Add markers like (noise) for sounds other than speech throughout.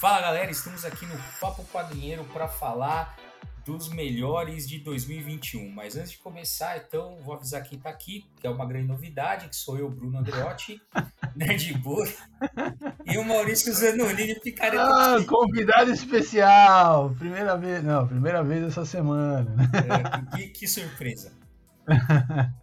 Fala galera, estamos aqui no Papo Quadrinheiro para falar dos melhores de 2021. Mas antes de começar, então, vou avisar quem está aqui, que é uma grande novidade, que sou eu, Bruno Andreotti, (laughs) Nerdburg, e o Maurício Zanolini Picareta. Ah, convidado especial! Primeira vez, não, primeira vez essa semana. É, que, que surpresa. (laughs)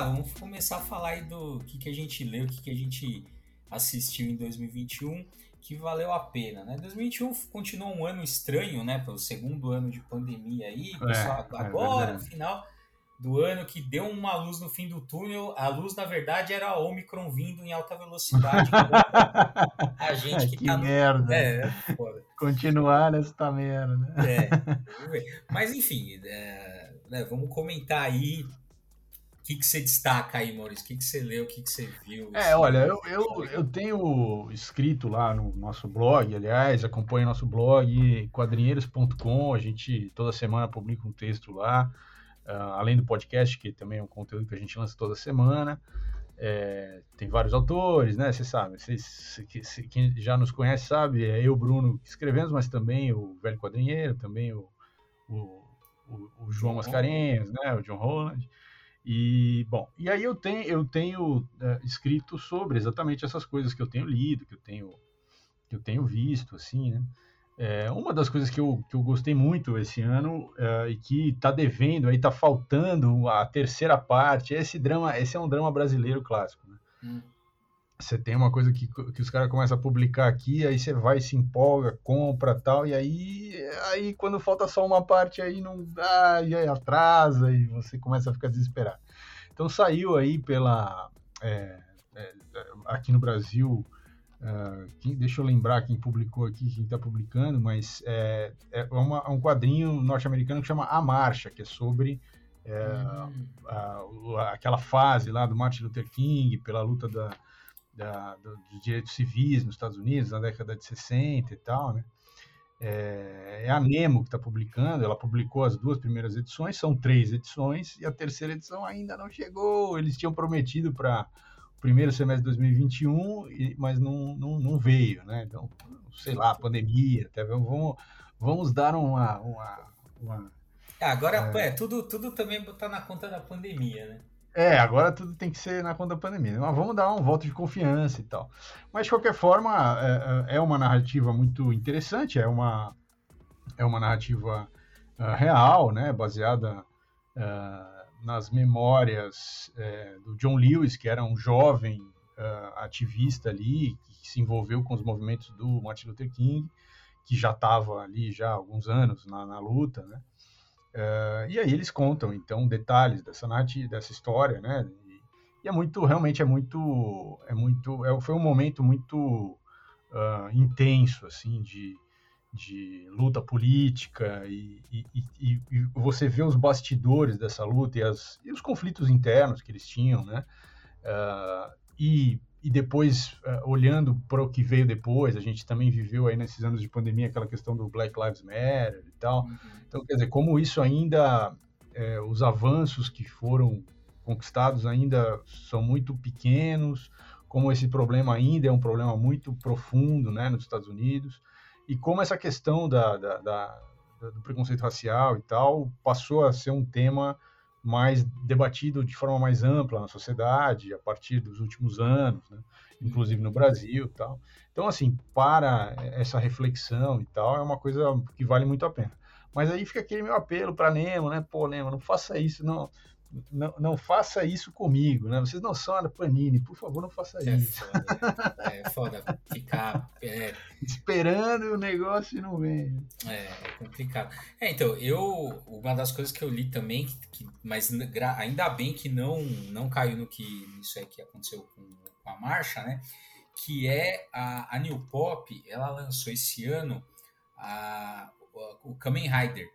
lá, vamos começar a falar aí do que, que a gente leu, o que, que a gente assistiu em 2021 que valeu a pena, né? 2021 continuou um ano estranho, né? Pelo segundo ano de pandemia aí, é, agora, é no final do ano, que deu uma luz no fim do túnel. A luz, na verdade, era a Omicron vindo em alta velocidade. (laughs) a gente que, que tá no... merda. É, é foda. Continuar nessa merda. É, mas enfim, é, né, vamos comentar aí o que, que você destaca aí, Maurício? O que, que você leu? O que, que você viu? É, olha, eu, eu, eu tenho escrito lá no nosso blog, aliás, acompanhe nosso blog, quadrinheiros.com, a gente toda semana publica um texto lá, uh, além do podcast, que também é um conteúdo que a gente lança toda semana. É, tem vários autores, né? Você sabe, vocês, quem já nos conhece sabe, é eu, Bruno, que escrevemos, mas também o Velho Quadrinheiro, também o, o, o, o João Mascarenhas, né? O John Holland. E, bom, e aí eu tenho, eu tenho é, escrito sobre exatamente essas coisas que eu tenho lido, que eu tenho, que eu tenho visto, assim, né? É, uma das coisas que eu, que eu gostei muito esse ano é, e que está devendo, aí está faltando a terceira parte, esse drama, esse é um drama brasileiro clássico, né? Hum. Você tem uma coisa que, que os caras começam a publicar aqui, aí você vai, se empolga, compra tal, e aí, aí quando falta só uma parte, aí não dá, e aí atrasa, e você começa a ficar desesperado. Então saiu aí pela. É, é, aqui no Brasil, uh, quem, deixa eu lembrar quem publicou aqui, quem está publicando, mas é, é uma, um quadrinho norte-americano que chama A Marcha, que é sobre. É, hum. a, a, aquela fase lá do Martin Luther King, pela luta da, da, do, dos direitos civis nos Estados Unidos, na década de 60 e tal, né? É, é a Nemo que está publicando, ela publicou as duas primeiras edições, são três edições, e a terceira edição ainda não chegou. Eles tinham prometido para o primeiro semestre de 2021, mas não, não, não veio, né? Então, sei lá, pandemia, até vamos, vamos dar uma. uma, uma é, agora é, é, tudo, tudo também está na conta da pandemia, né? É, agora tudo tem que ser na conta da pandemia. Mas vamos dar um voto de confiança e tal. Mas, de qualquer forma, é, é, é uma narrativa muito interessante, é uma, é uma narrativa uh, real, né, baseada uh, nas memórias uh, do John Lewis, que era um jovem ativista ali, que se envolveu com os movimentos do Martin Luther King, que já estava ali já há alguns anos na, na luta, né? Uh, e aí eles contam, então, detalhes dessa narrativa, dessa história, né? E, e, é muito, realmente é muito, é muito, é, foi um momento muito uh, intenso, assim, de, de luta política e, e, e, você vê os bastidores dessa luta e, as, os conflitos internos que eles tinham, né? Uh, e e depois, uh, olhando para o que veio depois, a gente também viveu aí nesses anos de pandemia aquela questão do Black Lives Matter e tal. Uhum. Então, quer dizer, como isso ainda, é, os avanços que foram conquistados ainda são muito pequenos, como esse problema ainda é um problema muito profundo né, nos Estados Unidos, e como essa questão da, da, da, do preconceito racial e tal passou a ser um tema mais debatido de forma mais ampla na sociedade a partir dos últimos anos, né? inclusive no Brasil, tal. Então, assim, para essa reflexão e tal, é uma coisa que vale muito a pena. Mas aí fica aquele meu apelo para Nemo, né? Pô, Nemo, não faça isso, não, não, não faça isso comigo, né? Vocês não são a Panini, por favor, não faça é isso. Foda, é foda ficar. (laughs) É... Esperando o negócio e não vem. É, é complicado. É, então, eu. Uma das coisas que eu li também, que, que, mas ainda bem que não, não caiu no que isso é que aconteceu com, com a marcha, né? Que é a, a New Pop, ela lançou esse ano a, o Kamen Rider,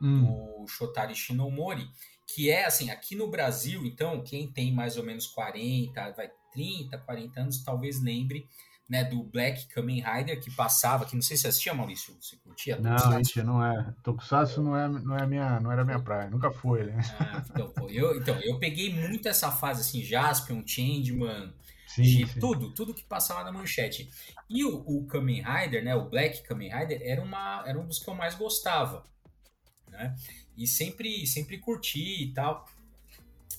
hum. do Shotari Shinomori, que é assim, aqui no Brasil, então, quem tem mais ou menos 40, vai 30, 40 anos, talvez lembre né, do Black Kamen Rider que passava, que não sei se você assistia, Maurício, você curtia? Não, isso não é. Tokusatsu não, é, não, é minha, não era minha praia, nunca foi, né? Ah, então, pô, eu, então, eu peguei muito essa fase, assim, Jaspion, Changeman, sim, de sim. tudo, tudo que passava na manchete. E o, o Kamen Rider, né, o Black Kamen Rider, era, uma, era um dos que eu mais gostava, né? E sempre, sempre curti e tal.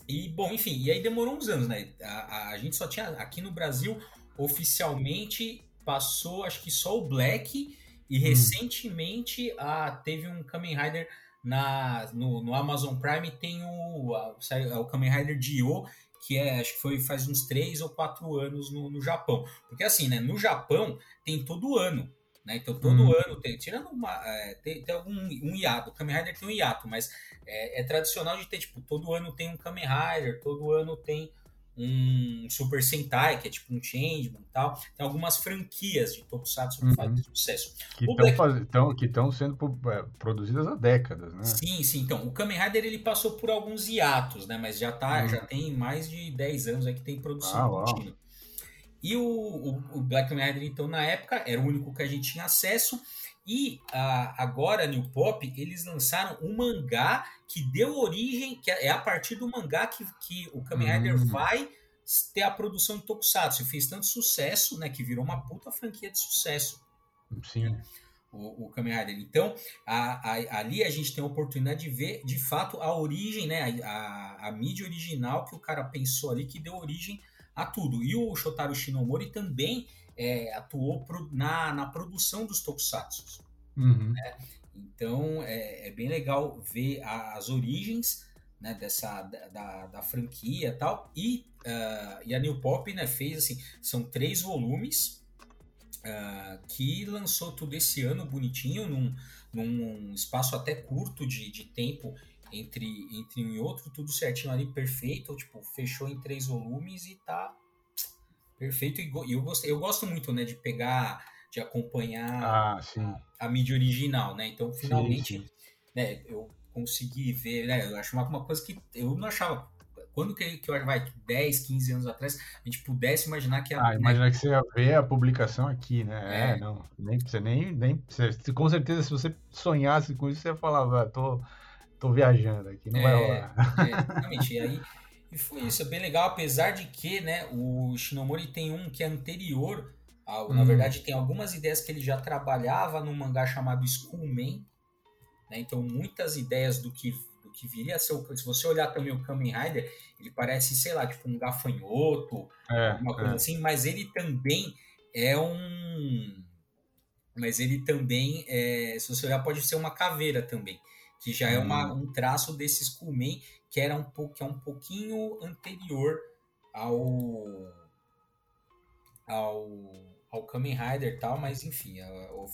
E, bom, enfim, e aí demorou uns anos, né? A, a, a, gente só tinha, aqui no Brasil, oficialmente passou, acho que só o Black, e hum. recentemente a, teve um Kamen Rider na, no, no Amazon Prime, tem o, a, o Kamen Rider Dio, que é, acho que foi faz uns três ou quatro anos no, no Japão. Porque assim, né, no Japão tem todo ano. Né? Então, todo hum. ano tem, tirando uma, é, tem, tem, algum um hiato, o Kamen Rider tem um hiato, mas é, é, tradicional de ter, tipo, todo ano tem um Kamen Rider, todo ano tem um Super Sentai, que é tipo um Changeman e tal. Tem algumas franquias de Tokusatsu que uhum. fazem sucesso. Que estão Black... sendo é, produzidas há décadas, né? Sim, sim. Então, o Kamen Rider ele passou por alguns hiatos, né? Mas já, tá, uhum. já tem mais de 10 anos aí que tem produção ah, contínua. E o, o, o Black Rider, então, na época, era o único que a gente tinha acesso. E a, agora, New Pop, eles lançaram um mangá que deu origem, que é a partir do mangá que, que o Kamen Rider hum. vai ter a produção de Tokusatsu. Fez tanto sucesso, né, que virou uma puta franquia de sucesso. Sim. O, o Kamen Rider. Então, a, a, ali a gente tem a oportunidade de ver, de fato, a origem, né, a, a mídia original que o cara pensou ali, que deu origem a tudo. E o Shotaro Shinomori também é, atuou pro, na, na produção dos tokusatsu. Uhum. Né? Então é, é, bem legal ver a, as origens né, dessa da, da, franquia tal. E, uh, e a New Pop né, fez assim, são três volumes uh, que lançou tudo esse ano bonitinho, num, num espaço até curto de, de tempo entre, entre um e outro, tudo certinho ali, perfeito. Tipo, fechou em três volumes e tá perfeito. E eu, gostei, eu gosto muito, né, de pegar, de acompanhar ah, a, a, mídia original, né? Então, finalmente, sim, sim. né, eu consegui ver, né? Eu acho uma, uma coisa que eu não achava. Quando que, que vai 10, 15 anos atrás, a gente pudesse imaginar que a. Ah, imagina né, que você ia ver a publicação aqui, né? É, é não. Nem, você nem. nem você, com certeza, se você sonhasse com isso, você ia falar, ah, tô tô viajando aqui, não é, vai rolar. É, (laughs) exatamente. E aí, e foi isso, é bem legal, apesar de que, né, o Shinomori tem um que é anterior, ao, hum. na verdade tem algumas ideias que ele já trabalhava num mangá chamado Schoolman, né, então muitas ideias do que, do que viria a ser, o, se você olhar também o Kamen Rider, ele parece, sei lá, tipo um gafanhoto, é, uma coisa é. assim, mas ele também é um... Mas ele também, é, se você olhar, pode ser uma caveira também que já é uma, hum. um traço desse Skullman que era um pouco que é um pouquinho anterior ao ao ao Kamen Rider e tal, mas enfim,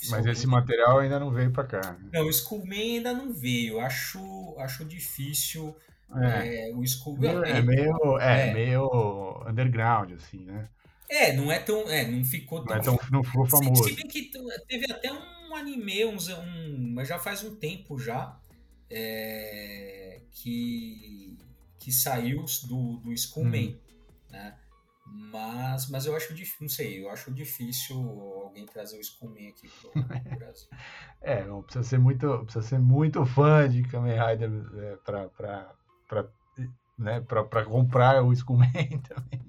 Mas esse material ainda não veio para cá. Né? Não, o Skullman ainda não veio. Acho acho difícil é. É, o Skullman é, meio é, é, meio underground assim, né? É, não é tão, é, não ficou tão, não, é tão, não ficou famoso. Se, se bem que teve até um anime, um, um, mas já faz um tempo já, é, que, que saiu do, do Skullman, hum. né? Mas, mas eu acho difícil, não sei, eu acho difícil alguém trazer o Skullman aqui pro, pro (laughs) Brasil. é, não precisa ser muito, precisa ser muito fã de Kamen Rider é, para né, para comprar o Skullman (laughs) também.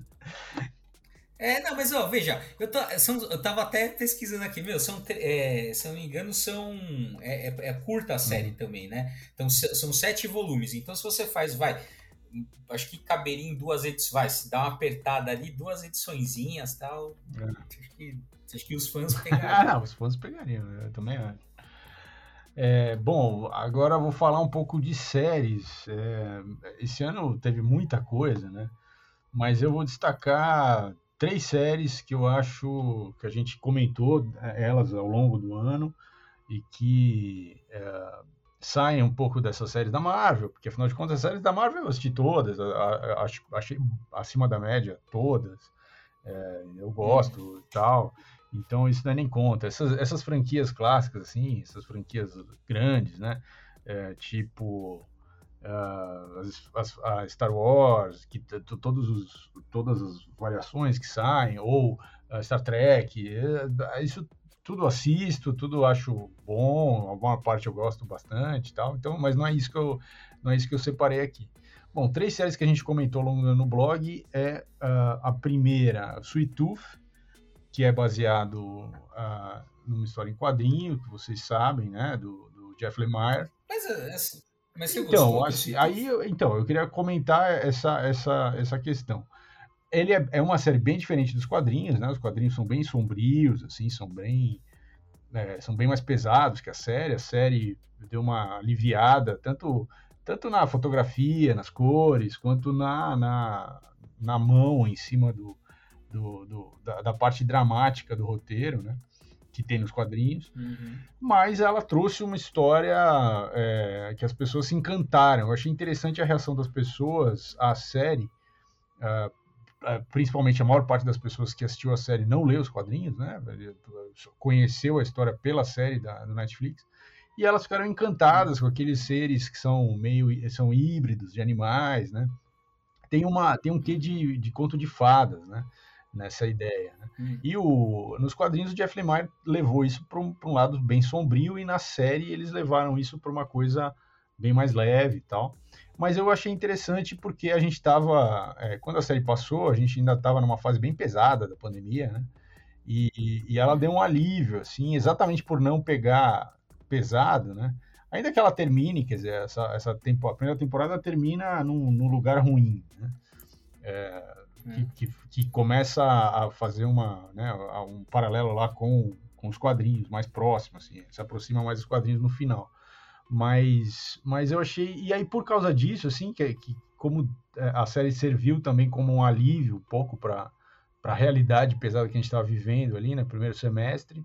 É, não, mas ó, veja, eu, tô, são, eu tava até pesquisando aqui, meu, são, é, se eu não me engano, são. É, é, é curta a série uhum. também, né? Então são sete volumes. Então, se você faz, vai. Acho que caberia em duas edições, vai, se dá uma apertada ali, duas ediçõezinhas tal. É. Acho, que, acho que os fãs (laughs) pegariam. ah, os fãs pegariam, eu também acho. É, bom, agora eu vou falar um pouco de séries. É, esse ano teve muita coisa, né? Mas eu vou destacar três séries que eu acho que a gente comentou é, elas ao longo do ano e que é, saem um pouco dessas séries da Marvel, porque afinal de contas as séries da Marvel eu assisti todas, acho, achei acima da média todas, é, eu gosto e tal, então isso não é nem conta. Essas, essas franquias clássicas, assim, essas franquias grandes, né, é, tipo as, a Star Wars, que todos os, todas as variações que saem, ou Star Trek, é, isso tudo assisto, tudo acho bom, alguma parte eu gosto bastante, tal. Então, mas não é isso que eu não é isso que eu separei aqui. Bom, três séries que a gente comentou no blog é uh, a primeira, Sweet Tooth, que é baseado uh, numa história em quadrinho, que vocês sabem, né, do, do Jeff Lemire. Mas, assim, mas você então, gostou assim, aí, então, eu queria comentar essa, essa, essa questão. Ele é, é, uma série bem diferente dos quadrinhos, né? Os quadrinhos são bem sombrios, assim, são bem, é, são bem mais pesados que a série. A série deu uma aliviada, tanto, tanto na fotografia, nas cores, quanto na, na, na mão em cima do, do, do da, da parte dramática do roteiro, né? Que tem nos quadrinhos, uhum. mas ela trouxe uma história é, que as pessoas se encantaram. Eu achei interessante a reação das pessoas à série, uh, principalmente a maior parte das pessoas que assistiu a série não leu os quadrinhos, né? Conheceu a história pela série da, do Netflix e elas ficaram encantadas com aqueles seres que são meio são híbridos de animais, né? Tem uma tem um quê de, de conto de fadas, né? Nessa ideia. Né? Hum. E o, nos quadrinhos o Jeff Lemire levou isso para um, um, lado bem sombrio e na série eles levaram isso para uma coisa bem mais leve e tal. Mas eu achei interessante porque a gente estava, é, quando a série passou, a gente ainda estava numa fase bem pesada da pandemia, né? E, e, ela deu um alívio, assim, exatamente por não pegar pesado, né? Ainda que ela termine, quer dizer, essa, essa tempo, a primeira temporada termina num, num lugar ruim, né? É, hum. que, que, começa a fazer uma, né, um paralelo lá com, com os quadrinhos mais próximos, assim, se aproxima mais dos quadrinhos no final. Mas, mas eu achei, e aí por causa disso, assim, que, que como é, a série serviu também como um alívio um pouco para a realidade pesada que a gente estava vivendo ali no né, primeiro semestre,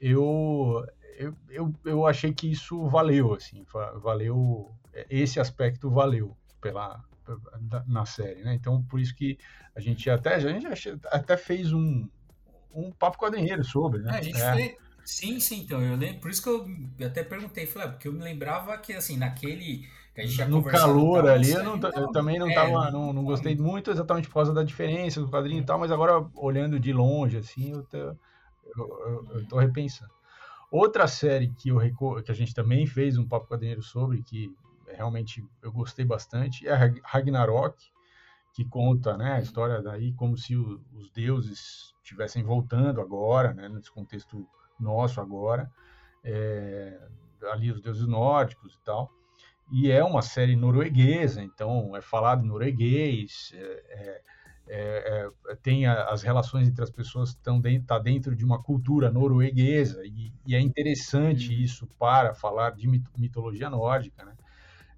eu, eu, eu, eu achei que isso valeu, assim, valeu, esse aspecto valeu pela, na série, né? Então, por isso que a gente até, a gente até fez um, um papo quadrinheiro sobre, né? É, a gente é. fez, sim, sim, então, eu lembro, por isso que eu até perguntei, falei, ah, porque eu me lembrava que, assim, naquele, que a gente já No calor ali, eu, não, então, eu, também não é, tava, não, não gostei muito exatamente por causa da diferença do quadrinho e tal, mas agora, olhando de longe, assim, eu, tô, eu, eu, eu tô repensando. Outra série que, eu, que a gente também fez um papo quadrinheiro sobre, que realmente eu gostei bastante, é Ragnarok, que conta né, a história daí como se o, os deuses estivessem voltando agora, né, nesse contexto nosso agora, é, ali os deuses nórdicos e tal. E é uma série norueguesa, então é falado em norueguês, é, é, é, é tem a, as relações entre as pessoas estão dentro, tá dentro de uma cultura norueguesa e, e é interessante uhum. isso para falar de mitologia nórdica, né?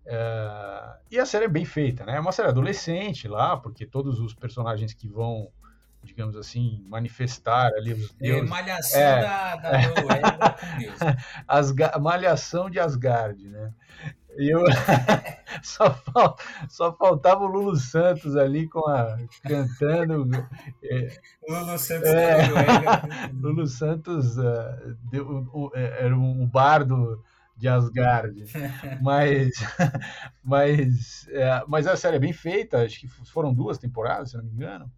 É, e a série é bem feita, né? É uma série adolescente lá, porque todos os personagens que vão, digamos assim, manifestar ali os é, deuses... É, malhação é, da, da Deus. (laughs) Asga malhação de Asgard, né? E eu (laughs) só, fal... só faltava o Lulu Santos ali com a cantando. É, Lulu Santos é, (laughs) Lulu Santos uh, deu, uh, era um bardo de Asgard. (laughs) mas, (laughs) mas, é, mas a série é bem feita, acho que foram duas temporadas, se não me engano.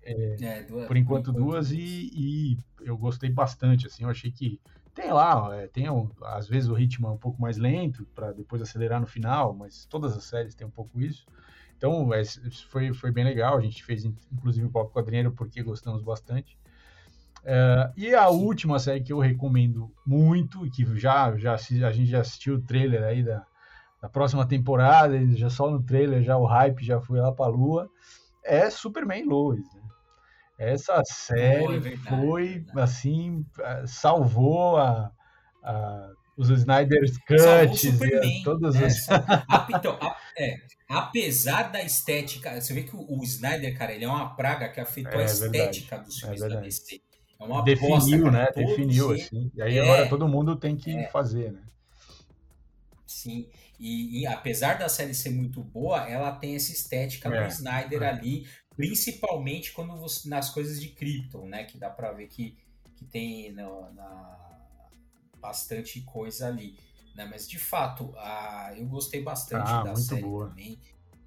É, é, duas, por enquanto duas, e, e, eu gostei bastante, assim, eu achei que tem lá, é, tem às vezes o ritmo é um pouco mais lento, para depois acelerar no final, mas todas as séries têm um pouco isso. Então, é, foi, foi bem legal, a gente fez inclusive um pouco quadrinheiro porque gostamos bastante. É, e a última série que eu recomendo muito, que já, já a gente já assistiu o trailer aí da, da próxima temporada, já só no trailer já o hype já foi lá para a lua, é Superman Lois. Né? Essa série oh, é verdade, foi é assim, salvou a, a os Snyder's Cuts, e todos né? os... (laughs) então, a, é, apesar da estética, você vê que o, o, Snyder, cara, ele é uma praga que afetou é, a estética verdade, dos é filmes é da DC. É uma Definiu, né? Definiu, assim. E aí é, agora todo mundo tem que é. fazer, né? Sim. E, e, apesar da série ser muito boa, ela tem essa estética do Snyder ali, principalmente quando você, nas coisas de Krypton, né? Que dá pra ver que, que tem no, na, bastante coisa ali. Né? Mas de fato, a, eu gostei bastante ah, da série boa. também.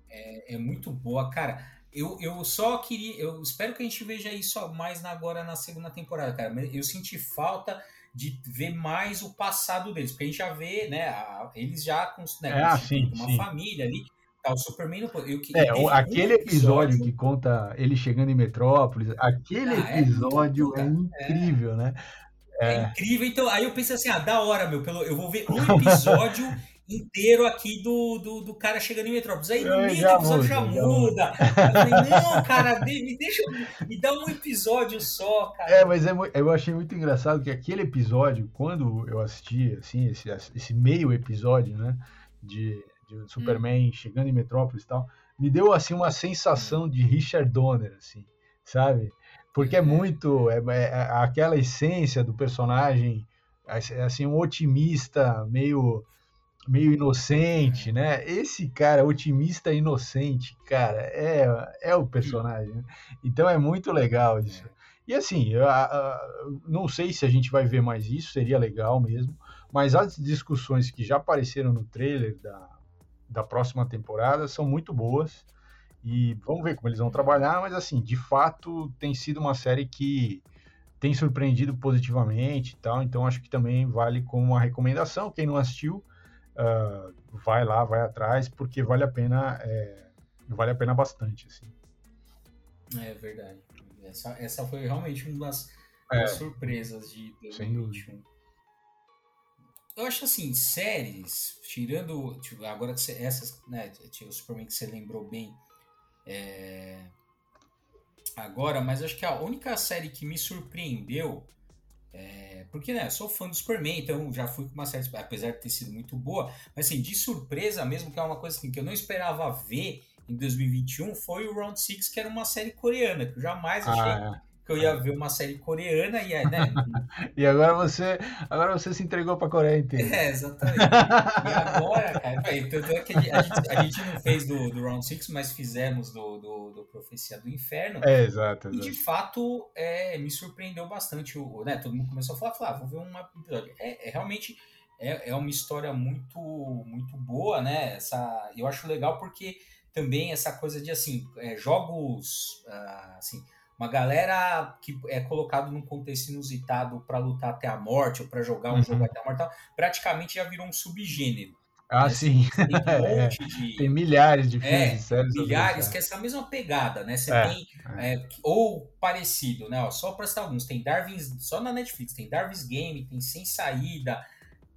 É, é, muito boa, cara. Eu, eu só queria. Eu espero que a gente veja isso mais agora na segunda temporada, cara. Eu senti falta de ver mais o passado deles, porque a gente já vê, né? A, eles já com, né, é, ah, sim, uma sim. família ali. Tá, o Superman não, eu, é, aquele um episódio, que conta ele chegando em Metrópolis, aquele ah, é episódio é, é incrível, né? É. é. incrível. Então, aí eu pensei assim, ah, da hora, meu, pelo, eu vou ver um episódio (laughs) inteiro aqui do, do, do, cara chegando em Metrópolis. Aí no meio do episódio já muda. Já falei, não, cara, me deixa, me dá um episódio só, cara. É, mas é, eu achei muito engraçado que aquele episódio, quando eu assisti, assim, esse, esse meio episódio, né, de, de Superman hum. chegando em Metrópolis e tal, me deu, assim, uma sensação de Richard Donner, assim, sabe? porque é muito é, é, é, aquela essência do personagem assim um otimista meio meio inocente né esse cara otimista inocente cara é é o personagem né? então é muito legal isso e assim eu, eu, não sei se a gente vai ver mais isso seria legal mesmo mas as discussões que já apareceram no trailer da, da próxima temporada são muito boas e vamos ver como eles vão trabalhar, mas assim, de fato tem sido uma série que tem surpreendido positivamente e tal, então acho que também vale como uma recomendação. Quem não assistiu, uh, vai lá, vai atrás, porque vale a pena, é, vale a pena bastante, assim. É verdade. Essa, essa foi realmente uma das, é, das surpresas de 2021. Eu acho assim, séries, tirando. Tipo, agora que você, essas, né? O Superman que você lembrou bem, é... Agora, mas acho que a única série que me surpreendeu. É... Porque, né, eu sou fã do Superman, então já fui com uma série, apesar de ter sido muito boa, mas assim, de surpresa mesmo, que é uma coisa assim, que eu não esperava ver em 2021, foi o Round Six que era uma série coreana, que eu jamais achei. Ah, é que eu ia ver uma série coreana e aí, né? (laughs) e agora você, agora você se entregou para a Coreia inteira. É, exatamente. E agora, cara, tanto é que a gente, a gente não fez do, do Round Six, mas fizemos do, do, do Profecia do Inferno. É, exato, exato. E de fato, é, me surpreendeu bastante. O, né, todo mundo começou a falar, falar ah, vou ver um episódio. É, é realmente é, é uma história muito, muito boa, né? Essa, eu acho legal porque também essa coisa de assim, é, jogos uh, assim uma galera que é colocado num contexto inusitado para lutar até a morte ou para jogar um uhum. jogo até a morte, praticamente já virou um subgênero. Ah, né? sim. Tem, um (laughs) é, de... tem milhares de filmes, é. Milhares, que é essa mesma pegada, né? Você é, tem, é. é ou parecido, né? Ó, só para citar alguns, tem Darwin's, só na Netflix, tem Darwin's Game, tem Sem Saída,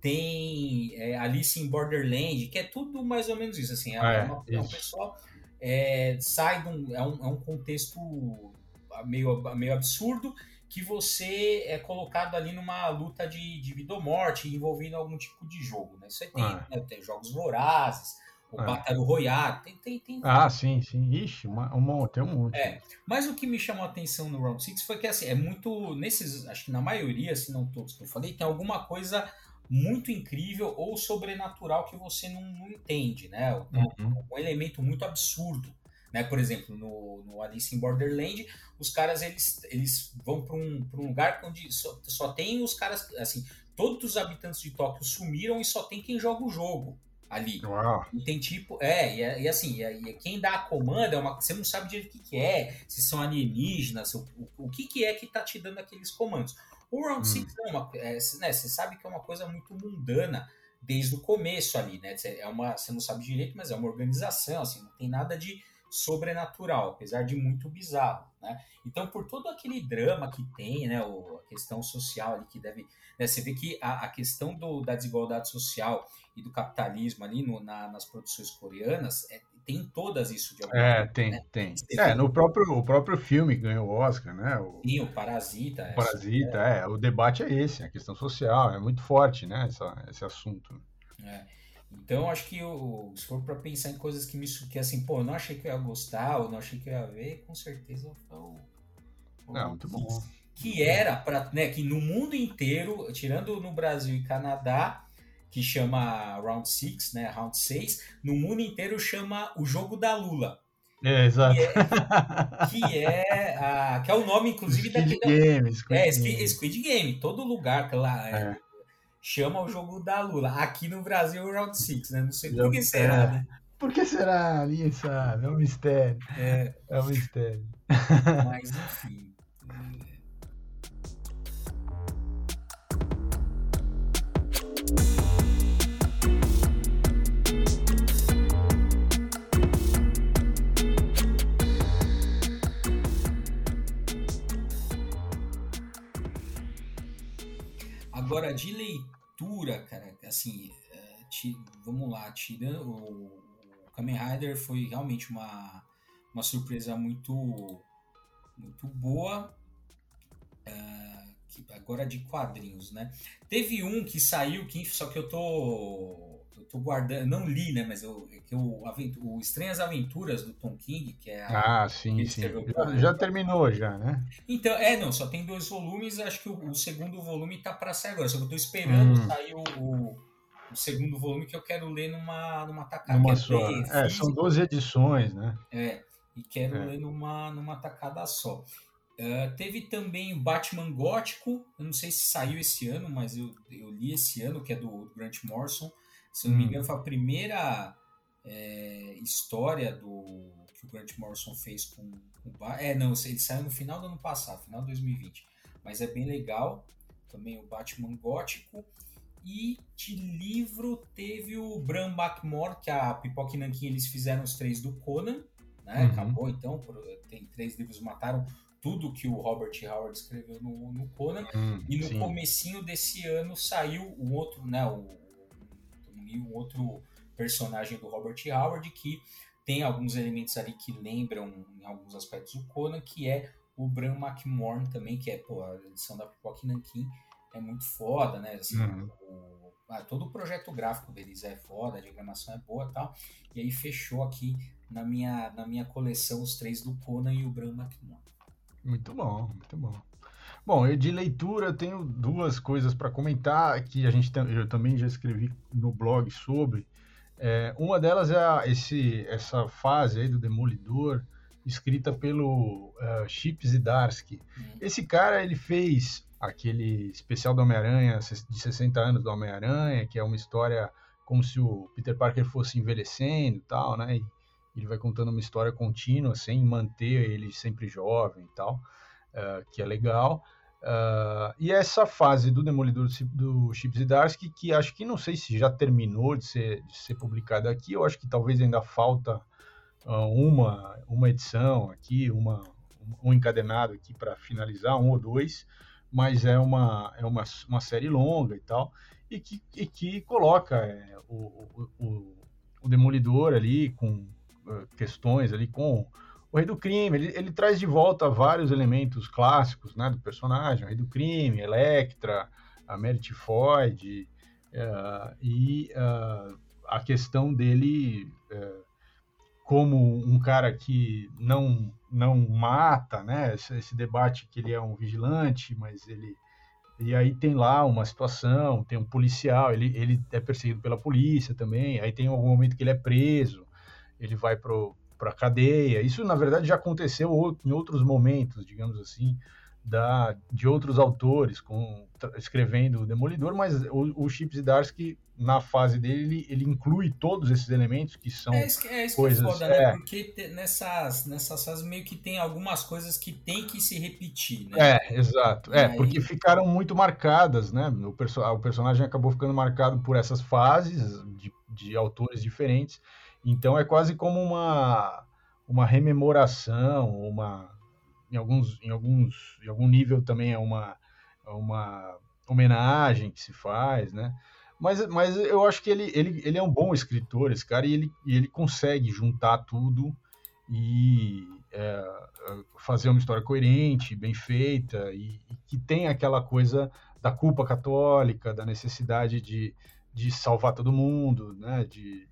tem é, Alice in Borderland, que é tudo mais ou menos isso, assim. É, uma, é um pessoal sai de é um, é um contexto meio, meio absurdo que você é colocado ali numa luta de, de vida ou morte envolvendo algum tipo de jogo, né? Isso aí tem, ah. né? tem jogos vorazes, o ah. Battle Royale, tem, tem, tem... Ah, sim, sim. Ixi, uma, uma, tem um monte. É, mas o que me chamou a atenção no Round 6 foi que, assim, é muito... Nesses, acho que na maioria, se não todos que eu falei, tem alguma coisa muito incrível ou sobrenatural que você não, não entende, né? Uhum. Um elemento muito absurdo. Né? Por exemplo, no, no Alice in Borderland, os caras eles, eles vão para um, um lugar onde só, só tem os caras, assim, todos os habitantes de Tóquio sumiram e só tem quem joga o jogo ali. Uau. E tem tipo, é, e, é, e assim, e, quem dá a comanda é uma. Você não sabe direito o que, que é, se são alienígenas, o, o, o que, que é que tá te dando aqueles comandos. O Round 6 hum. é uma. É, né, você sabe que é uma coisa muito mundana desde o começo ali, né? É uma, você não sabe direito, mas é uma organização, assim, não tem nada de sobrenatural, apesar de muito bizarro, né? Então, por todo aquele drama que tem, né, o, a questão social ali que deve, né, você vê que a, a questão do, da desigualdade social e do capitalismo ali no, na, nas produções coreanas é, tem todas isso de alguma É, tem, né? tem. é, no próprio, o próprio filme ganhou o Oscar, né? O, Sim, o Parasita. O Parasita, é. é. O debate é esse, a questão social, é muito forte, né? Essa, esse assunto. É. Então, acho que eu, se for para pensar em coisas que me que assim, pô, eu não achei que eu ia gostar, ou não achei que eu ia ver, com certeza foi o. Não, muito bom. Que era para, né, que no mundo inteiro, tirando no Brasil e Canadá, que chama Round 6, né, Round 6, no mundo inteiro chama o jogo da Lula. É, exato. Que é, que é, a, que é o nome, inclusive, Squid daquele. Game, Squid é, Game. Squid Game. Todo lugar lá. É. Chama o jogo da Lula. Aqui no Brasil é o Round 6, né? Não sei por que será, é. né? Por que será? Ninguém sabe. É um mistério. É, é um mistério. Mas, enfim. Agora, de leitura, cara, assim, é, vamos lá, tirando. O, o Kamen Rider foi realmente uma, uma surpresa muito, muito boa. É, agora de quadrinhos, né? Teve um que saiu, que, só que eu tô tô guardando, não li, né, mas eu, é que o, o Estranhas Aventuras do Tom King, que é a, Ah, sim, sim. Já, já, terminou já, né? Então, é, não, só tem dois volumes, acho que o, o segundo volume tá para sair agora, só que eu tô esperando hum. sair o, o, o, segundo volume que eu quero ler numa numa tacada. Numa só. É, são 12 edições, né? É, e quero é. ler numa numa tacada só. Uh, teve também o Batman Gótico, eu não sei se saiu esse ano, mas eu, eu li esse ano, que é do Grant Morrison. Se não me engano, foi a primeira é, história do que o Grant Morrison fez com, o É, não, ele saiu no final do ano passado, final de 2020. Mas é bem legal. Também o Batman Gótico. E de livro teve o Bram Backmore, que a Pipoca e Nankin eles fizeram os três do Conan. Né? Uhum. Acabou então, tem três livros, mataram tudo que o Robert Howard escreveu no, no Conan. Hum, e no sim. comecinho desse ano saiu o outro, né? O, e um outro personagem do Robert Howard que tem alguns elementos ali que lembram em alguns aspectos o Conan, que é o Bram McMorn também, que é pô, a edição da Pipoca Nankin é muito foda, né? Assim, uhum. o, ah, todo o projeto gráfico deles é foda, a diagramação é boa tal. E aí fechou aqui na minha, na minha coleção os três do Conan e o Bram McMorn. Muito bom, muito bom. Bom, eu de leitura tenho duas coisas para comentar que a gente eu também já escrevi no blog sobre. É, uma delas é a, esse, essa fase aí do Demolidor, escrita pelo uh, Chip Zdarsky. Uhum. Esse cara ele fez aquele especial do Homem-Aranha de 60 anos do Homem-Aranha, que é uma história como se o Peter Parker fosse envelhecendo e tal, né? E ele vai contando uma história contínua sem manter ele sempre jovem e tal, uh, que é legal. Uh, e essa fase do Demolidor do Chip Zdarsky, que acho que não sei se já terminou de ser, de ser publicada aqui, eu acho que talvez ainda falta uh, uma, uma edição aqui, uma, um encadenado aqui para finalizar, um ou dois, mas é uma, é uma, uma série longa e tal, e que, e que coloca é, o, o, o Demolidor ali com uh, questões ali com o Rei do Crime, ele, ele traz de volta vários elementos clássicos né, do personagem, o Rei do Crime, Electra, a Merit Floyd, uh, e uh, a questão dele uh, como um cara que não, não mata, né, esse, esse debate que ele é um vigilante, mas ele... E aí tem lá uma situação, tem um policial, ele, ele é perseguido pela polícia também, aí tem algum momento que ele é preso, ele vai pro para a cadeia. Isso, na verdade, já aconteceu em outros momentos, digamos assim, da, de outros autores com, escrevendo o Demolidor, mas o, o Chip Zdarsky, na fase dele, ele, ele, inclui todos esses elementos que são é isso, é isso coisas... Que é foda, né? É. Porque nessas, nessas fases meio que tem algumas coisas que tem que se repetir, né? É, exato. É, aí... porque ficaram muito marcadas, né? O, perso o personagem acabou ficando marcado por essas fases de, de autores diferentes, então é quase como uma, uma rememoração, uma em alguns em alguns em algum nível também é uma é uma homenagem que se faz, né? Mas, mas eu acho que ele, ele, ele é um bom escritor, esse cara, e ele, ele consegue juntar tudo e é, fazer uma história coerente, bem feita, e, e, que tem aquela coisa da culpa católica, da necessidade de, de salvar todo mundo, né? de,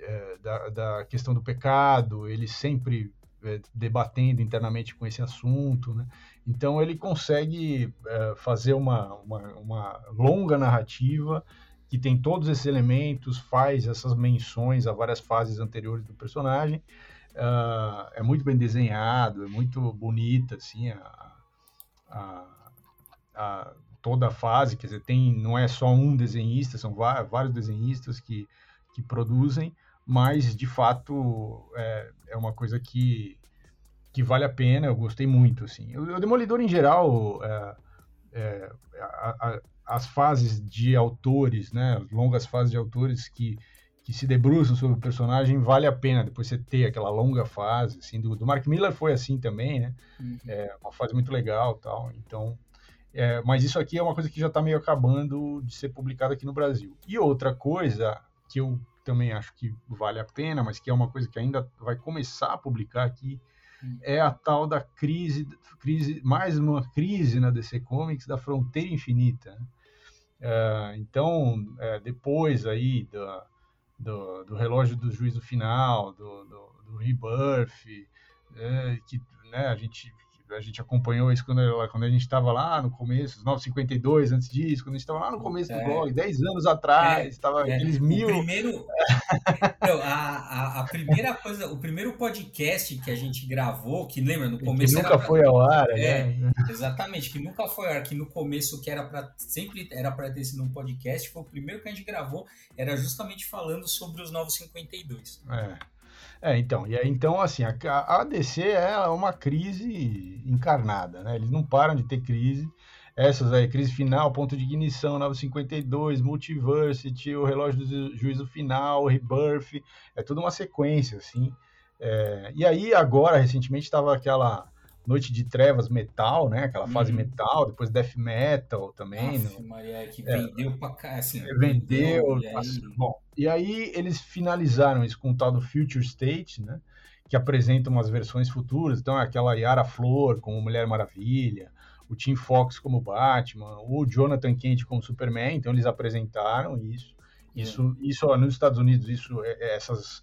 é, da, da questão do pecado, ele sempre é, debatendo internamente com esse assunto, né? Então ele consegue é, fazer uma, uma, uma, longa narrativa que tem todos esses elementos, faz essas menções a várias fases anteriores do personagem. Uh, é muito bem desenhado, é muito bonita assim a, a, a, toda a fase, quer dizer, tem não é só um desenhista, são vários desenhistas que, que produzem, mas de fato é, é uma coisa que, que vale a pena, eu gostei muito, assim. O, o Demolidor, em geral, é, é, a, a, as fases de autores, né, as longas fases de autores que, que se debruçam sobre o personagem, vale a pena depois você ter aquela longa fase, assim, do, do Mark Miller foi assim também, né, uhum. é uma fase muito legal tal, então... É, mas isso aqui é uma coisa que já está meio acabando de ser publicada aqui no Brasil. E outra coisa que eu também acho que vale a pena, mas que é uma coisa que ainda vai começar a publicar aqui, hum. é a tal da crise, crise, mais uma crise na DC Comics da fronteira infinita. É, então, é, depois aí do, do, do, relógio do juízo final, do, do, do Rebirth, é, que né, a gente a gente acompanhou isso quando, quando a gente estava lá no começo, os 952 antes disso, quando a gente estava lá no começo é. do blog, 10 anos atrás, estava é, aqueles mil. Primeiro, (laughs) então, a, a, a, primeira coisa, o primeiro podcast que a gente gravou, que lembra, no começo. Que nunca pra, foi ao ar, é, né? Exatamente, que nunca foi ao ar, que no começo que era para sempre era para ter sido um podcast, foi o primeiro que a gente gravou, era justamente falando sobre os 952. É. É, então, e aí, então, assim, a, a DC é uma crise encarnada, né? Eles não param de ter crise. Essas aí, crise final, ponto de ignição, 952, Multiversity, o relógio do juízo final, Rebirth, é tudo uma sequência, assim. É, e aí, agora, recentemente, estava aquela Noite de Trevas Metal, né? Aquela fase hum. metal, depois Death Metal também. Nossa, no... Maria, que é. vendeu é, pra cá, assim. Vendeu. vendeu aí... Bom, e aí eles finalizaram isso com o tal do Future State, né? Que apresenta umas versões futuras. Então, é aquela Yara Flor como Mulher Maravilha, o Tim Fox como Batman, o Jonathan Kent como Superman. Então, eles apresentaram isso. Isso, isso ó, nos Estados Unidos, isso, é, essas,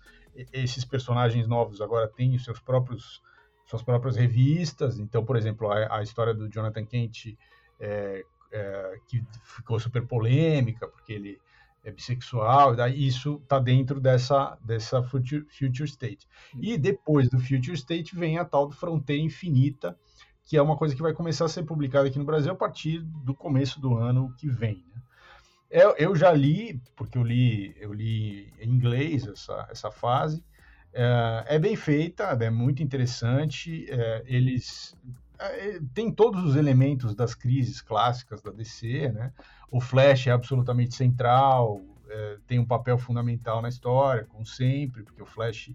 esses personagens novos agora têm os seus próprios suas próprias revistas. Então, por exemplo, a, a história do Jonathan Kent, é, é, que ficou super polêmica, porque ele é bissexual, daí isso está dentro dessa, dessa future, future State. E depois do Future State vem a tal do Fronteira Infinita, que é uma coisa que vai começar a ser publicada aqui no Brasil a partir do começo do ano que vem. Né? Eu, eu já li, porque eu li, eu li em inglês essa, essa fase, é, é bem feita, é muito interessante. É, eles é, tem todos os elementos das crises clássicas da DC, né? O Flash é absolutamente central, é, tem um papel fundamental na história, como sempre, porque o Flash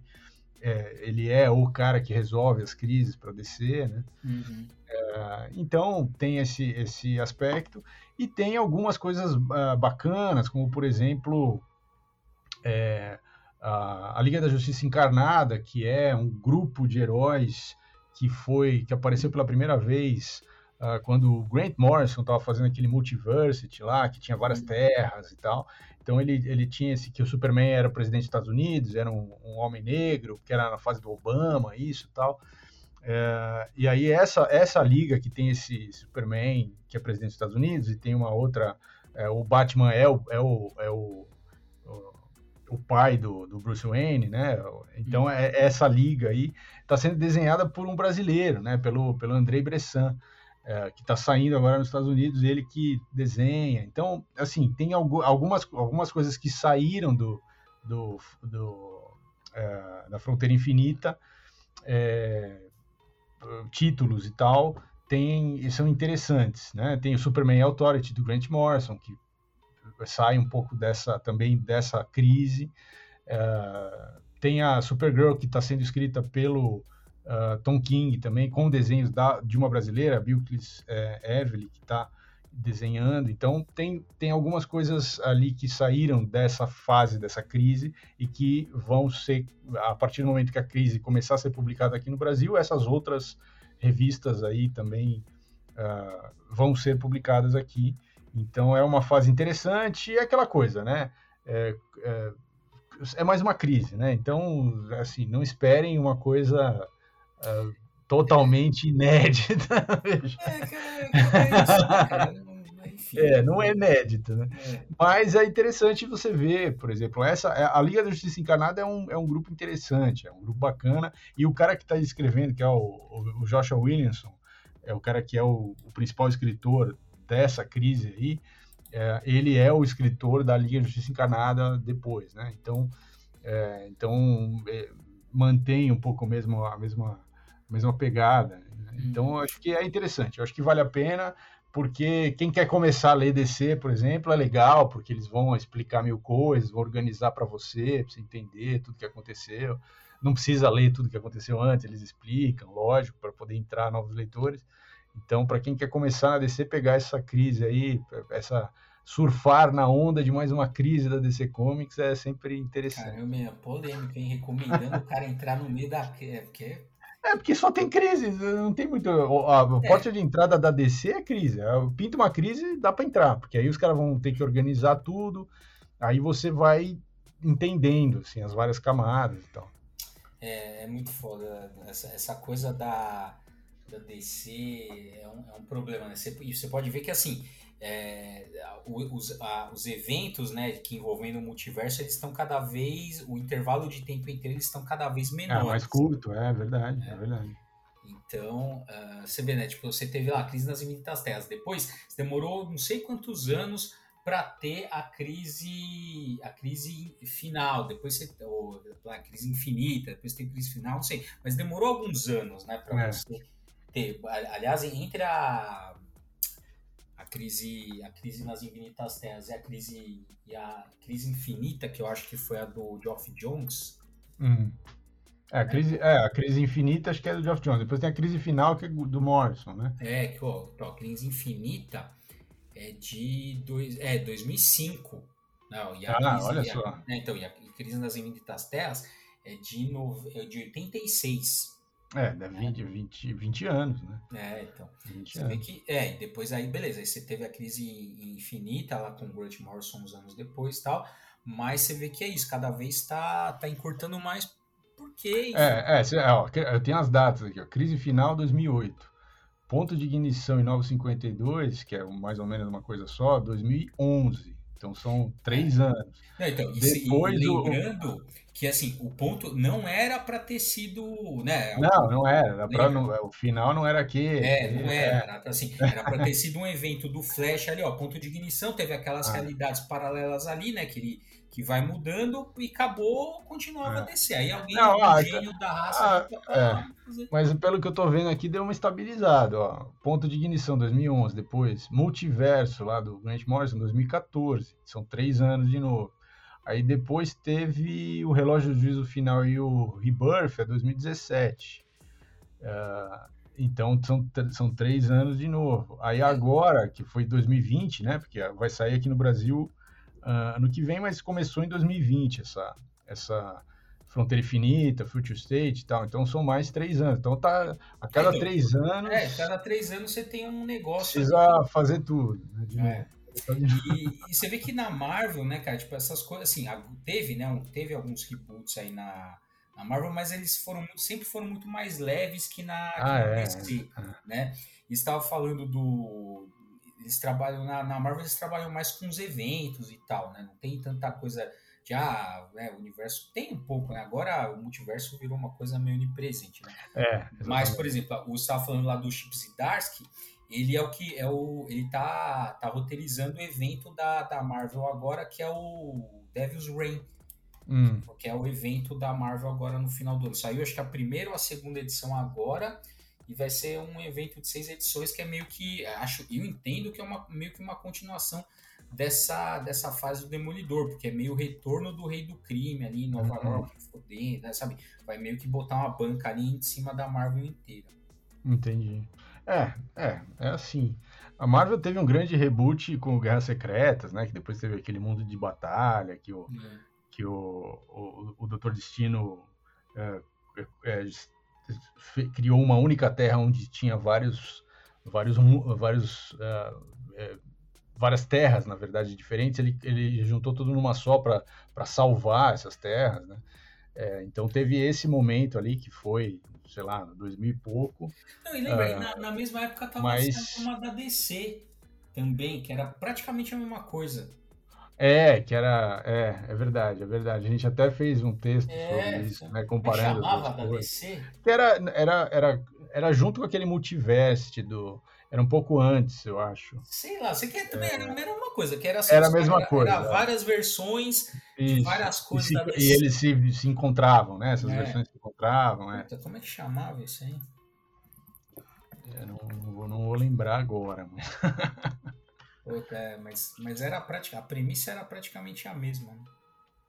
é, ele é o cara que resolve as crises para DC, né? Uhum. É, então tem esse esse aspecto e tem algumas coisas uh, bacanas, como por exemplo é, a, a Liga da Justiça Encarnada, que é um grupo de heróis que foi que apareceu pela primeira vez uh, quando o Grant Morrison estava fazendo aquele Multiversity lá, que tinha várias terras e tal. Então ele, ele tinha esse que o Superman era presidente dos Estados Unidos, era um, um homem negro, que era na fase do Obama, isso e tal. É, e aí essa essa liga que tem esse Superman que é presidente dos Estados Unidos e tem uma outra, é, o Batman é o, é o, é o o pai do, do Bruce Wayne, né? Então, é, essa liga aí está sendo desenhada por um brasileiro, né? Pelo, pelo Andrei Bressan, é, que está saindo agora nos Estados Unidos, ele que desenha. Então, assim, tem algumas, algumas coisas que saíram do, do, do é, da Fronteira Infinita, é, títulos e tal, tem, são interessantes, né? Tem o Superman Authority do Grant Morrison, que sai um pouco dessa também dessa crise. É, tem a Supergirl que está sendo escrita pelo uh, Tom King também, com desenhos da, de uma brasileira, Bilkis é, Evelyn, que está desenhando. Então, tem, tem algumas coisas ali que saíram dessa fase, dessa crise, e que vão ser, a partir do momento que a crise começar a ser publicada aqui no Brasil, essas outras revistas aí também uh, vão ser publicadas aqui. Então, é uma fase interessante e é aquela coisa, né? É, é, é, mais uma crise, né? Então, assim, não esperem uma coisa. Uh, totalmente inédita. (laughs) É, não é inédita, né? É. Mas é interessante você ver, por exemplo, essa é, a Liga da Justiça Encarnada é um, é um grupo interessante, é um grupo bacana, e o cara que está escrevendo, que é o, o, Joshua Williamson, é o cara que é o, o principal escritor dessa crise aí, é, ele é o escritor da Liga Justiça Encarnada depois, né? Então, é, então é, mantém um pouco mesmo a mesma mesma pegada. Né? Então, uhum. acho que é interessante. Acho que vale a pena, porque quem quer começar a ler DC, por exemplo, é legal, porque eles vão explicar mil coisas, vão organizar para você, para você entender tudo que aconteceu. Não precisa ler tudo que aconteceu antes, eles explicam, lógico, para poder entrar novos leitores. Então, para quem quer começar na DC, pegar essa crise aí, essa surfar na onda de mais uma crise da DC Comics é sempre interessante. Caramba, é polêmica, hein? Recomendando o cara entrar no meio da. É, porque é, porque só tem crise, não tem muito. A é. porta de entrada da DC é crise. É, pinta uma crise, dá para entrar, porque aí os caras vão ter que organizar tudo, aí você vai entendendo assim, as várias camadas e tal. É, é muito foda. Essa, essa coisa da, da DC é um, é um problema, né? Você, você pode ver que assim é, os, a, os eventos né, que envolvendo o multiverso, eles estão cada vez, o intervalo de tempo entre eles estão cada vez menores. É mais curto, é verdade, é, é verdade. Então, uh, você vê, né, tipo, você teve lá a crise nas infinitas terras, depois demorou não sei quantos anos para ter a crise a crise final, depois você ou, a crise infinita, depois tem crise final, não sei, mas demorou alguns anos, né, para é. você. Aliás, entre a a crise, a crise nas infinitas terras e a crise e a crise infinita, que eu acho que foi a do Geoff Jones. Hum. É, a crise, é, a crise infinita acho que é do Geoff Jones. Depois tem a crise final que é do Morrison, né? É, que ó, a crise infinita é de dois, é, 2005. Não, e a ah, crise, olha a, só. Né, então, e a crise nas infinitas terras é de, no, é de 86. É, deve 20, 20, 20 anos, né? É, então. Você anos. vê que. É, depois aí, beleza. Aí você teve a crise infinita lá com o Grant Morrison uns anos depois e tal. Mas você vê que é isso, cada vez está tá encurtando mais. Por quê? É, é, cê, ó, eu tenho as datas aqui, ó. Crise final 2008. Ponto de ignição em 952, que é mais ou menos uma coisa só, 2011. Então são três é. anos. Não, então, Depois, e, lembrando o... que assim, o ponto não era para ter sido. Né, não, não era. pra, não, o final não era aqui. É, não é. era. Era, assim, era para ter sido um evento do Flash ali, ó, ponto de ignição, teve aquelas ah. realidades paralelas ali, né? Que ele que vai mudando e acabou, continuava é. a descer. Aí alguém, não, ah, gênio da raça... Ah, é. Mas pelo que eu tô vendo aqui, deu uma estabilizada, ó. Ponto de ignição, 2011. Depois, Multiverso, lá do Grant Morrison, 2014. São três anos de novo. Aí depois teve o Relógio do Juízo Final e o Rebirth, é 2017. Uh, então são, são três anos de novo. Aí agora, que foi 2020, né? Porque vai sair aqui no Brasil uh, ano que vem, mas começou em 2020 essa, essa Fronteira Infinita, Future State e tal. Então são mais três anos. Então tá a cada então, três anos. É, cada três anos você tem um negócio. Precisa fazer tudo. Né? É. E, e, você vê que na Marvel, né, cara, tipo, essas coisas, assim, teve, né, teve alguns reboots aí na, na Marvel, mas eles foram sempre foram muito mais leves que na, que ah, na é, DC, é. né? E estava falando do, eles trabalham na, na, Marvel, eles trabalham mais com os eventos e tal, né? Não tem tanta coisa de ah, né, o universo tem um pouco, né? Agora o multiverso virou uma coisa meio onipresente, né? É, Mas, por exemplo, o estava falando lá do Chip Zdarsky, ele é o que é o ele tá tá roteirizando o evento da, da Marvel agora que é o Devil's Reign. Hum. Que é o evento da Marvel agora no final do ano. Saiu acho que a primeira ou a segunda edição agora e vai ser um evento de seis edições que é meio que acho eu entendo que é uma, meio que uma continuação dessa, dessa fase do Demolidor, porque é meio retorno do Rei do Crime ali em Nova uhum. York, fodendo, né, sabe? Vai meio que botar uma banca ali em cima da Marvel inteira. Entendi. É, é, é assim. A Marvel teve um grande reboot com Guerras Secretas, né? Que depois teve aquele mundo de batalha, que o, é. que o, o, o Doutor Destino é, é, criou uma única terra onde tinha vários, vários, vários, uh, é, várias terras, na verdade, diferentes. Ele, ele juntou tudo numa só para salvar essas terras, né? É, então teve esse momento ali que foi, sei lá, 2000 e pouco. Não, e lembra, uh, na, na, mesma época tava mas... uma da DC também, que era praticamente a mesma coisa. É, que era. É, é verdade, é verdade. A gente até fez um texto é, sobre isso, né? Comparando. chamava da DC? Que era, era, era, era junto com aquele multiverse do. Era um pouco antes, eu acho. Sei lá, você quer também é. era a mesma coisa, que era assim, Era a mesma era, coisa. Era é. várias versões isso. de várias coisas e, se. E eles se, se encontravam, né? Essas é. versões se encontravam, é. Puta, como é que chamava isso aí? Eu não, não, vou, não vou lembrar agora, mas. (laughs) É, mas, mas era prática, a premissa era praticamente a mesma.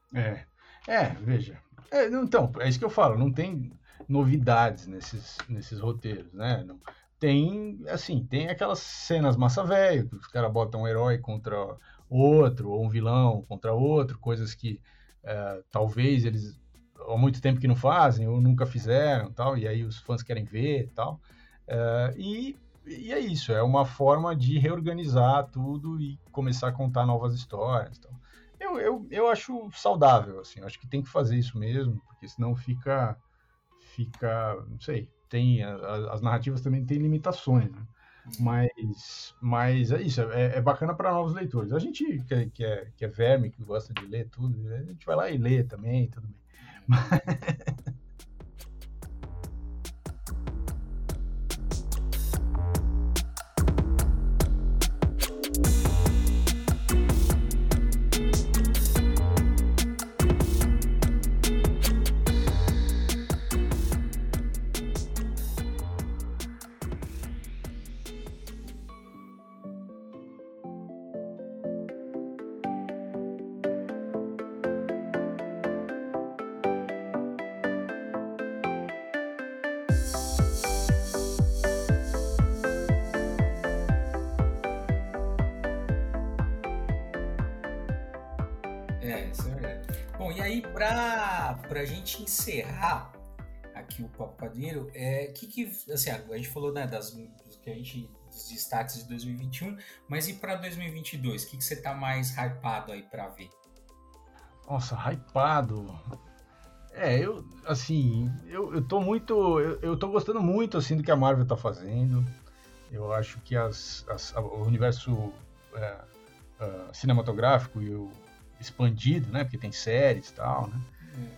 Né? É, é, veja. É, então, é isso que eu falo, não tem novidades nesses, nesses roteiros, né? Não, tem, assim, tem aquelas cenas massa velho, que os caras botam um herói contra outro, ou um vilão contra outro, coisas que é, talvez eles há muito tempo que não fazem, ou nunca fizeram, tal, e aí os fãs querem ver tal. É, e e é isso, é uma forma de reorganizar tudo e começar a contar novas histórias. Então, eu, eu, eu acho saudável, assim, acho que tem que fazer isso mesmo, porque senão fica, fica, não sei, tem, a, as narrativas também têm limitações, né? Mas, mas é isso, é, é bacana para novos leitores. A gente que, é, que, é, que é verme, que gosta de ler tudo, a gente vai lá e lê também, tudo bem. Mas... (laughs) gente encerrar aqui o Papo Quadrinheiro, é que que assim, a gente falou né, das que a gente dos destaques de 2021, mas e para 2022, o que que você tá mais hypado aí para ver? Nossa, hypado. É, eu assim, eu, eu tô muito, eu, eu tô gostando muito assim do que a Marvel tá fazendo. Eu acho que as, as o universo é, uh, cinematográfico e o expandido, né, porque tem séries e tal, né?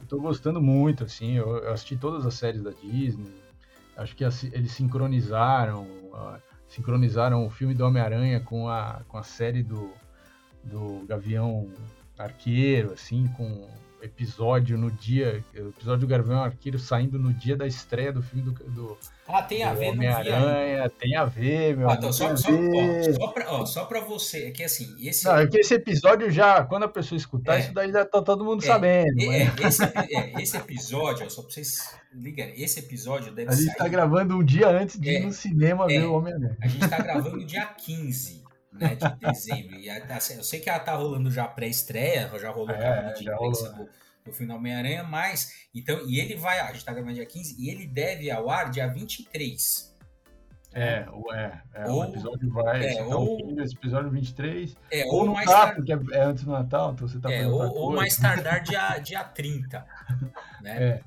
Eu tô gostando muito, assim, eu, eu, assisti todas as séries da Disney, acho que as, eles sincronizaram, uh, sincronizaram o filme do Homem-Aranha com a, com a série do, do Gavião Arqueiro, assim, com episódio no dia, episódio do Gavião Arqueiro saindo no dia da estreia do filme do, do ah, tem a ver, Homem-Aranha, tem a ver, meu ah, então, só, só, ó, só, pra, ó, só pra você, é que assim, esse... Não, é que esse episódio já, quando a pessoa escutar, é, isso daí já tá todo mundo é, sabendo. É, é, esse, é, esse episódio, ó, só pra vocês ligarem, esse episódio deve A gente sair... tá gravando um dia antes de ir no cinema ver o Homem-Aranha. A gente tá gravando dia 15, né, de dezembro, e assim, eu sei que ela tá rolando já pré-estreia, já rolou é, de imprensa do do filme Homem-Aranha, mas. Então, e ele vai. A gente tá gravando dia 15 e ele deve ao ar dia 23. É, ou é, é ou, o episódio vai. É, tá ou, esse episódio 23. É, ou, ou no mais tá, porque é, é, antes do Natal, então você tá é, ou, ou mais tardar dia, (laughs) dia 30. Né? É.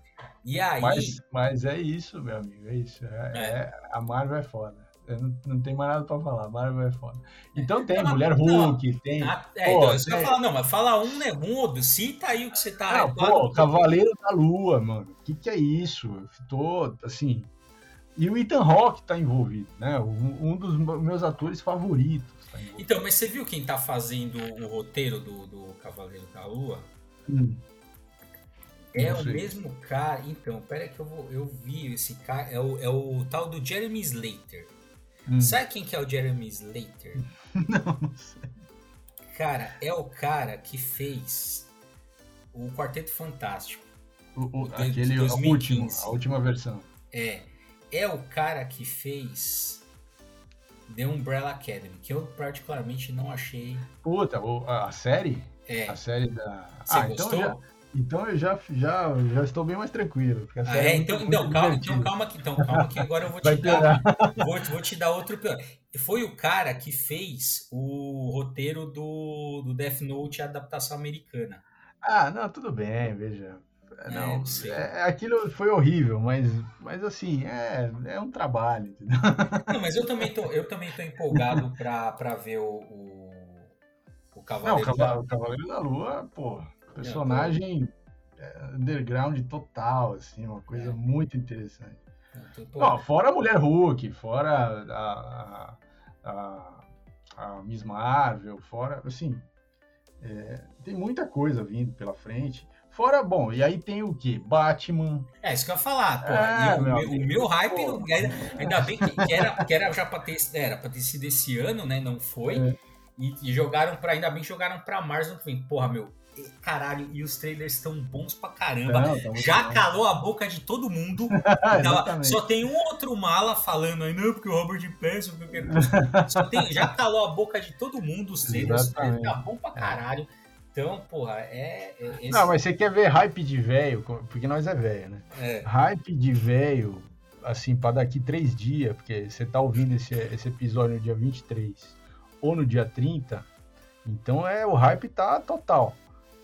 E aí. Mas, mas é isso, meu amigo, é isso. É, é. é a Marvel é foda. Não, não tem mais nada pra falar. Marvel é foda. Então tem não, Mulher Hulk, tem. Ah, é, pô, então, você tem... falar, não, mas fala um, né? Um, cita aí o que você tá. Ah, pô, Cavaleiro da Lua, mano. O que, que é isso? Eu tô, assim. E o Ethan Hawke tá envolvido, né? Um, um dos meus atores favoritos. Tá então, mas você viu quem tá fazendo o roteiro do, do Cavaleiro da Lua? Hum. É o mesmo cara. Então, pera que eu, vou, eu vi esse cara. É o, é o tal do Jeremy Slater. Hum. Sabe quem que é o Jeremy Slater? (laughs) não, não sei. Cara, é o cara que fez o Quarteto Fantástico. O, o, o aquele, a última, a última versão. É. É o cara que fez The Umbrella Academy, que eu particularmente não achei. Puta, a série? É. A série da. Você ah, gostou? Então, já, então eu já, já, já estou bem mais tranquilo. Ah, é, é então, calma, então calma aqui, então calma que agora eu vou (laughs) te dar. Vou, vou te dar outro pior. Foi o cara que fez o roteiro do, do Death Note, a adaptação americana. Ah, não, tudo bem, veja. É, não, é, aquilo foi horrível, mas, mas assim, é, é um trabalho, entendeu? Não, mas eu também tô, eu também tô empolgado para ver o, o, o Cavaleiro não, o Cavaleiro, da... O Cavaleiro da Lua, pô, personagem é, underground total, assim, uma coisa é. muito interessante. Não, fora a Mulher Hulk, fora a, a, a Miss Marvel, fora, assim, é, tem muita coisa vindo pela frente. Fora, bom, e aí tem o que? Batman. É, isso que eu ia falar. Pô, é, o, meu, o, meu, hype, pô, ainda, ainda bem que, que, era, que era já pra ter, era pra ter sido esse ano, né? Não foi. É. E, e, jogaram pra. Ainda bem que jogaram pra março. Porra, meu, caralho, e os trailers estão bons pra caramba. Não, Já bom. calou a boca de todo mundo. (laughs) então, só tem um outro mala falando aí, não, porque o Robert Pattinson, que eu quero. só tem, já calou a boca de todo mundo os trailers. Tá bom pra caralho. Então, porra, é. é esse... Não, mas você quer ver hype de velho, porque nós é velho, né? É. Hype de velho, assim, pra daqui três dias, porque você tá ouvindo esse, esse episódio no dia 23 ou no dia 30, então é o hype tá total.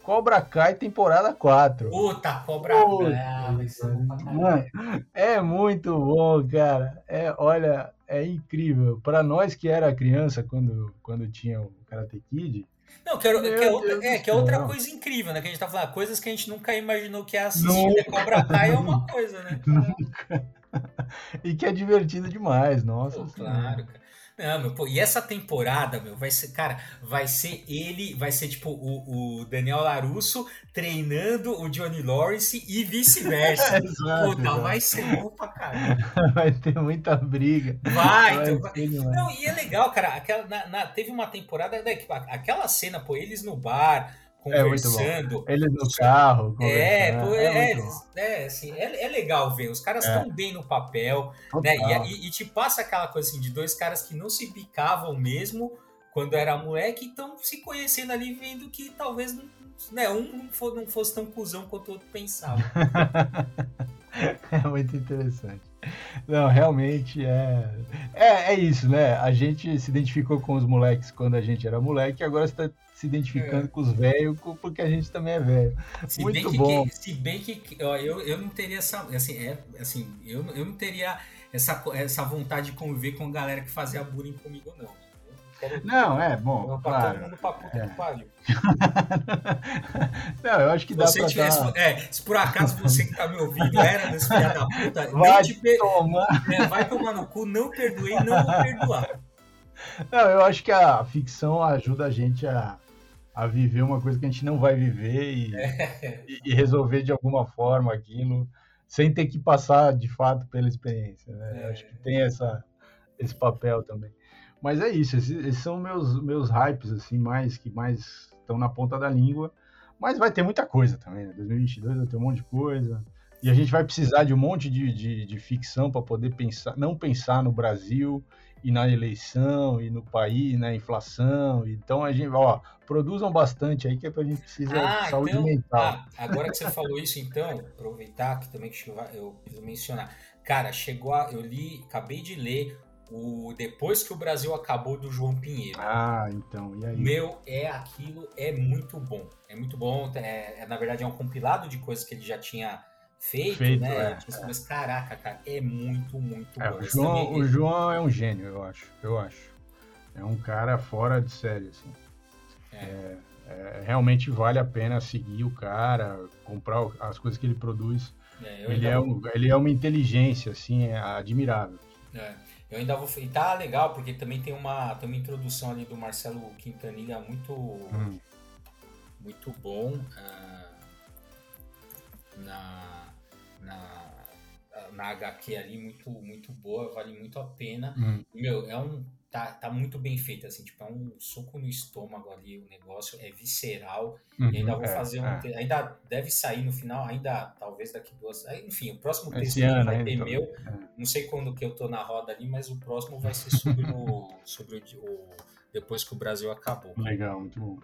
Cobra Kai temporada 4. Puta, Cobra Kai. É muito bom, cara. É, olha, é incrível. Para nós que era criança quando, quando tinha o Karate Kid. Não, que, é, que é, outra, é, que é outra coisa incrível, né? Que a gente tá falando, coisas que a gente nunca imaginou que ia assistir. Né? Cobra Kai é uma (laughs) coisa, né? Nunca. E que é divertido demais, nossa. Pô, claro, cara. Não, meu, pô, e essa temporada, meu, vai ser, cara, vai ser ele, vai ser tipo o, o Daniel Larusso treinando o Johnny Lawrence e vice-versa. (laughs) Puta, vai ser bom pra caralho. (laughs) Vai ter muita briga. Vai, vai então, Não, e é legal, cara, aquela, na, na, teve uma temporada, né, aquela cena, pô, eles no bar, conversando. É Eles no carro. É, pô, é, é, é, assim, é, é, legal ver. Os caras estão é. bem no papel, né? E, e, te passa aquela coisa assim de dois caras que não se bicavam mesmo quando era moleque e estão se conhecendo ali, vendo que talvez né, um não, for, não fosse tão cuzão quanto o outro pensava. (laughs) é muito interessante. Não, realmente é, é. É isso, né? A gente se identificou com os moleques quando a gente era moleque, agora está se identificando é. com os velhos, porque a gente também é velho. Muito bom. Que, se bem que ó, eu, eu não teria essa. Assim, é, assim eu, eu não teria essa, essa vontade de conviver com a galera que fazia bullying comigo, não. não, é bom. Claro. Todo mundo pra puta é. que pariu. (laughs) não, eu acho que dá você pra tivesse, dar... é, Se por acaso você que tá me ouvindo era desse filho da puta, (laughs) vai per... tomar. É, vai tomar no cu, não perdoei, não vou perdoar. Não, eu acho que a ficção ajuda a gente a, a viver uma coisa que a gente não vai viver e, é. e resolver de alguma forma aquilo, sem ter que passar de fato pela experiência. Né? É. Acho que tem essa, esse papel também. Mas é isso, esses, esses, são meus, meus hypes, assim, mais que mais estão na ponta da língua. Mas vai ter muita coisa também, né? 2022 vai ter um monte de coisa. E a gente vai precisar de um monte de, de, de ficção para poder pensar, não pensar no Brasil e na eleição e no país, na inflação. Então a gente, ó, produzam bastante aí que é pra gente precisa ah, de saúde então, mental. Ah, agora que você falou isso, então, aproveitar que também que eu preciso mencionar. Cara, chegou a, eu li, acabei de ler o depois que o Brasil acabou do João Pinheiro. Ah, então, e aí? Meu, é aquilo, é muito bom. É muito bom. É, é na verdade, é um compilado de coisas que ele já tinha feito, feito né? É, Mas caraca, cara, é muito, muito é, bom. O João, também... o João é um gênio, eu acho. Eu acho. É um cara fora de série, assim. É. é. É, realmente vale a pena seguir o cara, comprar as coisas que ele produz. É, ele, é um, ele é uma inteligência, assim, é admirável. Eu ainda vou. E tá legal, porque também tem uma, tem uma introdução ali do Marcelo Quintanilha muito. Hum. Muito bom. Uh, na na, na HQ ali muito, muito boa, vale muito a pena. Hum. Meu, é um tá, tá muito bem feita, assim, tipo, é um soco no estômago ali, o negócio é visceral, uhum, e ainda vou é, fazer um, é. ainda deve sair no final, ainda, talvez daqui duas, enfim, o próximo texto ano, vai ter então, meu, é. não sei quando que eu tô na roda ali, mas o próximo vai ser sobre o, (laughs) sobre o, o depois que o Brasil acabou. Legal, muito bom.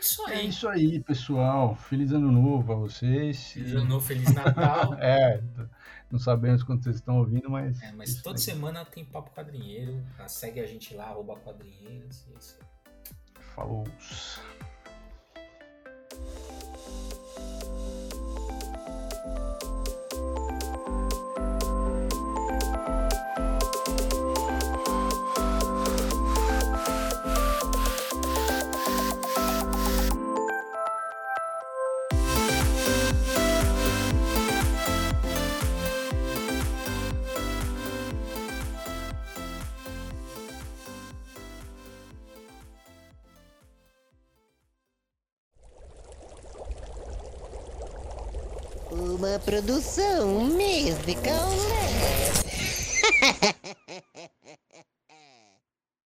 É isso é aí. É isso aí, pessoal. Feliz ano novo a vocês. Feliz ano novo, feliz Natal. (laughs) é, não sabemos quando vocês estão ouvindo, mas. É, mas toda aí. semana tem Papo Quadrinheiro. Segue a gente lá, arroba quadrinheiros. Isso. Falou. Produção musical.